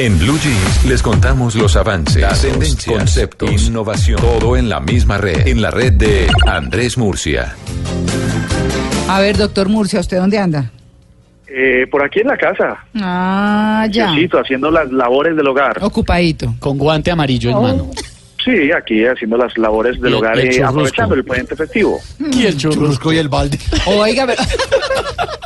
En Blue Jeans les contamos los avances, las tendencias, conceptos, innovación, todo en la misma red, en la red de Andrés Murcia. A ver, doctor Murcia, ¿usted dónde anda? Eh, por aquí en la casa. Ah, ya. Necesito, haciendo las labores del hogar. Ocupadito. Con guante amarillo en mano. Sí, aquí haciendo las labores del Y- hogar y el churrusco. aprovechando el puente festivo. Y el churrusco y el balde. Oiga, pero-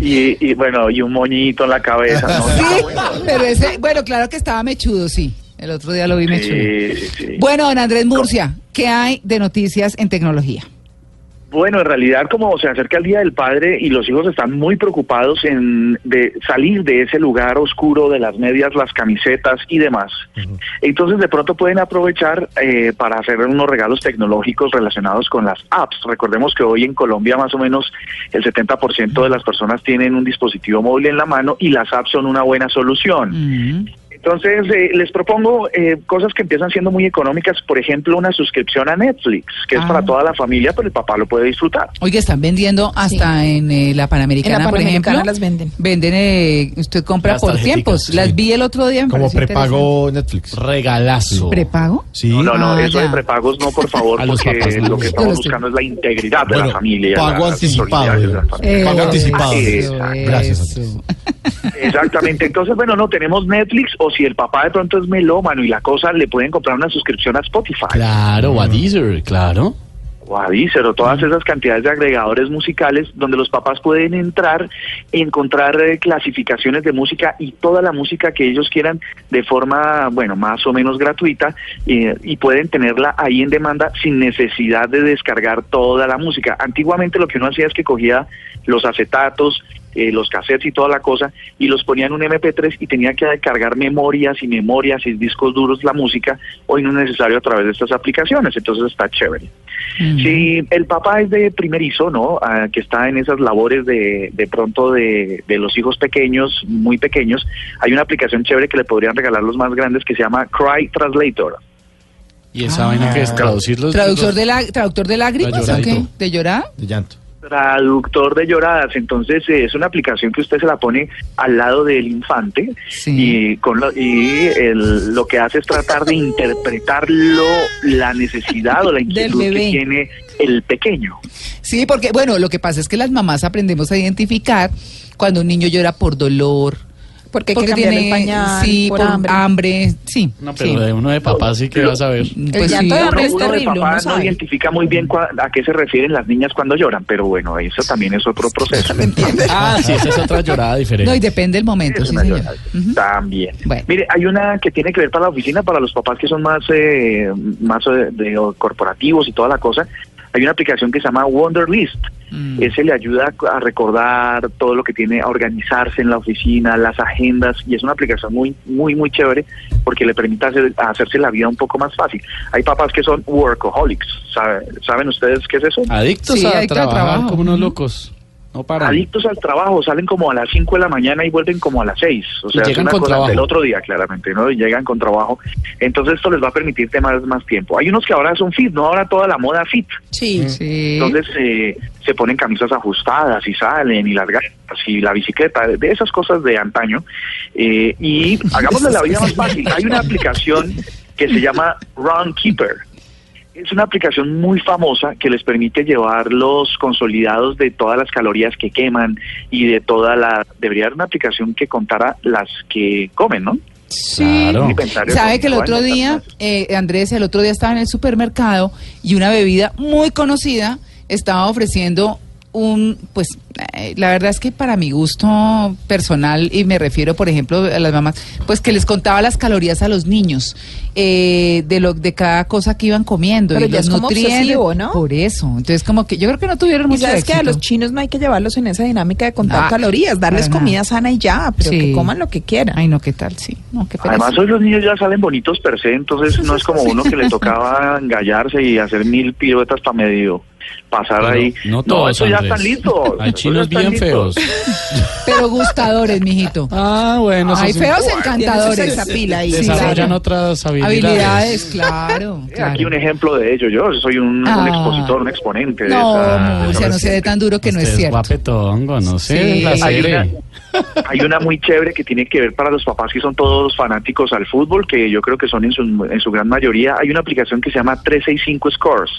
Y, y, bueno, y un moñito en la cabeza. ¿no? sí, pero ese, bueno, claro que estaba mechudo, sí. El otro día lo vi mechudo. Sí, sí, sí. Bueno, don Andrés Murcia, ¿qué hay de noticias en tecnología? Bueno, en realidad como se acerca el Día del Padre y los hijos están muy preocupados en de salir de ese lugar oscuro de las medias, las camisetas y demás. Entonces de pronto pueden aprovechar eh, para hacer unos regalos tecnológicos relacionados con las apps. Recordemos que hoy en Colombia más o menos el 70% de las personas tienen un dispositivo móvil en la mano y las apps son una buena solución. Entonces, eh, les propongo eh, cosas que empiezan siendo muy económicas, por ejemplo, una suscripción a Netflix, que es Ah. para toda la familia, pero el papá lo puede disfrutar. Oiga, están vendiendo hasta en eh, la Panamericana, En la por Panamericana ejemplo. las venden. Venden, eh, usted compra Las por tiempos. sí. Las vi el otro día. Como prepago Netflix. Regalazo. ¿Prepago? Sí. No, no, no, Ah, eso ya. de prepagos no, por favor, A los porque papás no. lo que estamos buscando es la integridad de la familia. pago la anticipado, la eh. Pago anticipado. Eso, Gracias, eso. Exactamente, entonces, bueno, no, tenemos Netflix, o si el papá de pronto es melómano y la cosa, le pueden comprar una suscripción a Spotify. Claro, o a Deezer, claro. o a Deezer o todas esas cantidades de agregadores musicales donde los papás pueden entrar y encontrar eh, clasificaciones de música y toda la música que ellos quieran de forma, bueno, más o menos gratuita eh, y pueden tenerla ahí en demanda sin necesidad de descargar toda la música. Antiguamente lo que uno hacía es que cogía los acetatos, eh, los cassettes y toda la cosa y los ponía en un MP3 y tenía que cargar memorias y memorias y discos duros la música. Hoy no es necesario a través de estas aplicaciones, entonces está chévere. Mm. Si el papá es de primerizo, ¿no? Ah, que está en esas labores de, de pronto de, de los hijos pequeños, muy pequeños, hay una aplicación chévere que le podrían regalar los más grandes que se llama Cry Translator. Y esa vaina que es traducirlos. ¿Traductor de, la, ¿Traductor de lágrimas o qué? ¿De llorar? De llanto. Traductor de lloradas, entonces eh, es una aplicación que usted se la pone al lado del infante Sí. y, con lo, y el- lo que hace es tratar de interpretarlo, la necesidad o la inquietud que tiene el pequeño. Sí, porque, bueno, lo que pasa es que las mamás aprendemos a identificar cuando un niño llora por dolor. Porque que el pañal, sí, por por, hambre. hambre. sí. No, pero sí. de uno de papá sí que vas a ver. Pues llanto de hambre Uno, es uno de papá no identifica muy bien cua- a qué se refieren las niñas cuando lloran, pero bueno, eso también es otro proceso. Ah, sí, esa es otra llorada diferente. No, y depende del momento, Es sí, una señor. También. Bueno. Mire, hay una que tiene que ver para la oficina, para los papás que son más, eh, más eh, de, corporativos y toda la cosa. Hay una aplicación que se llama Wonder List. Mm. Ese le ayuda a recordar todo lo que tiene, a organizarse en la oficina, las agendas, y es una aplicación muy, muy, muy chévere porque le permite hacer- hacerse la vida un poco más fácil. Hay papás que son workaholics. ¿Sabe- ¿Saben ustedes qué es eso? Adictos Sí, a trabajar trabajo. como unos locos. No paran. Adictos al trabajo, salen como a las 5 de la mañana y vuelven como a las 6. O Y sea, es llegan una con cosa trabajo. del otro día, claramente, ¿no? Y llegan con trabajo. Entonces, esto les va a permitir tener más tiempo. Hay unos que ahora son fit, ¿no? Ahora toda la moda fit. Sí. Sí. Entonces, eh, se ponen camisas ajustadas y salen, y las gafas y la bicicleta, de esas cosas de antaño. Eh, y hagámosle la vida más fácil. Hay una aplicación que se llama Run Keeper. Es una aplicación muy famosa que les permite llevar los consolidados de todas las calorías que queman y de toda la... Debería haber una aplicación que contara las que comen, ¿no? Sí. Claro. Sabe que el otro día, eh, Andrés, el otro día estaba en el supermercado y una bebida muy conocida estaba ofreciendo un, pues, la verdad es que para mi gusto personal, y me refiero, por ejemplo, a las mamás, pues que les contaba las calorías a los niños eh, de lo de cada cosa que iban comiendo Pero y ya los es como nutrientes. obsesivo, ¿no? Por eso. Entonces, como que yo creo que no tuvieron mucho sabes que a los chinos no hay que llevarlos en esa dinámica de contar Ah, calorías, darles comida nada. sana y ya, pero Sí. que coman lo que quieran. Ay, no, ¿qué tal? Sí. No, qué. Además, hoy los niños ya salen bonitos per se, entonces no es como uno que le tocaba engallarse y hacer mil piruetas para medio pasar Pero ahí. no todos, eso ya están listos. Hay chinos bien listos. feos. Pero gustadores, mijito. Ah, bueno. Hay sí. feos encantadores. esa pila ahí. Desarrollan claro. otras habilidades. Habilidades, claro. Claro. Aquí un ejemplo de ello. Yo soy un, un Ah. expositor, un exponente. de No, esa- de esa Murcia, no se dé tan duro que no Usted es cierto. guapetongo, no sé. Sí. la Hay una, Hay una muy chévere que tiene que ver para los papás que son todos fanáticos al fútbol, que yo creo que son en su, en su gran mayoría. Hay una aplicación que se llama 365 Scores.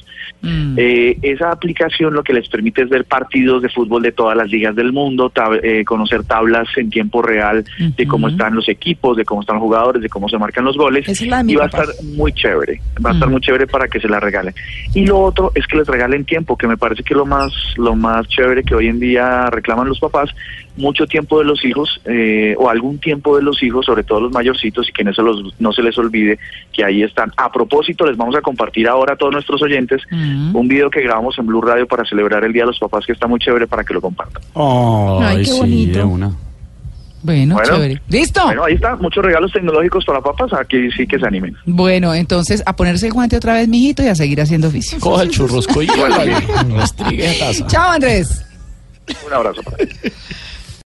Mm. Eh, esa aplicación lo que les permite es ver partidos de fútbol de todas las ligas del mundo, tab- eh, conocer tablas en tiempo real de cómo están los equipos, de cómo están los jugadores, de cómo se marcan los goles. Es la y va a estar muy chévere, va a estar Mm. muy chévere para que se la regalen. Y lo otro es que les regalen tiempo, que me parece que es lo más, lo más chévere que hoy en día reclaman los papás, mucho tiempo de los hijos eh, o algún tiempo de los hijos, sobre todo los mayorcitos, y que no se, los, no se les olvide que ahí están. A propósito, les vamos a compartir ahora a todos nuestros oyentes un video que grabamos en Blue Radio para celebrar el Día de los Papás, que está muy chévere para que lo compartan. Ay, Ay, qué sí, bonito. de una. Bueno, Bueno. chévere. ¿Listo? Bueno, ahí está, muchos regalos tecnológicos para papás, aquí sí que se animen. Bueno, entonces a ponerse el guante otra vez, mijito, y a seguir haciendo oficio. Coja el churrosco y. Chao, Andrés. Un abrazo para.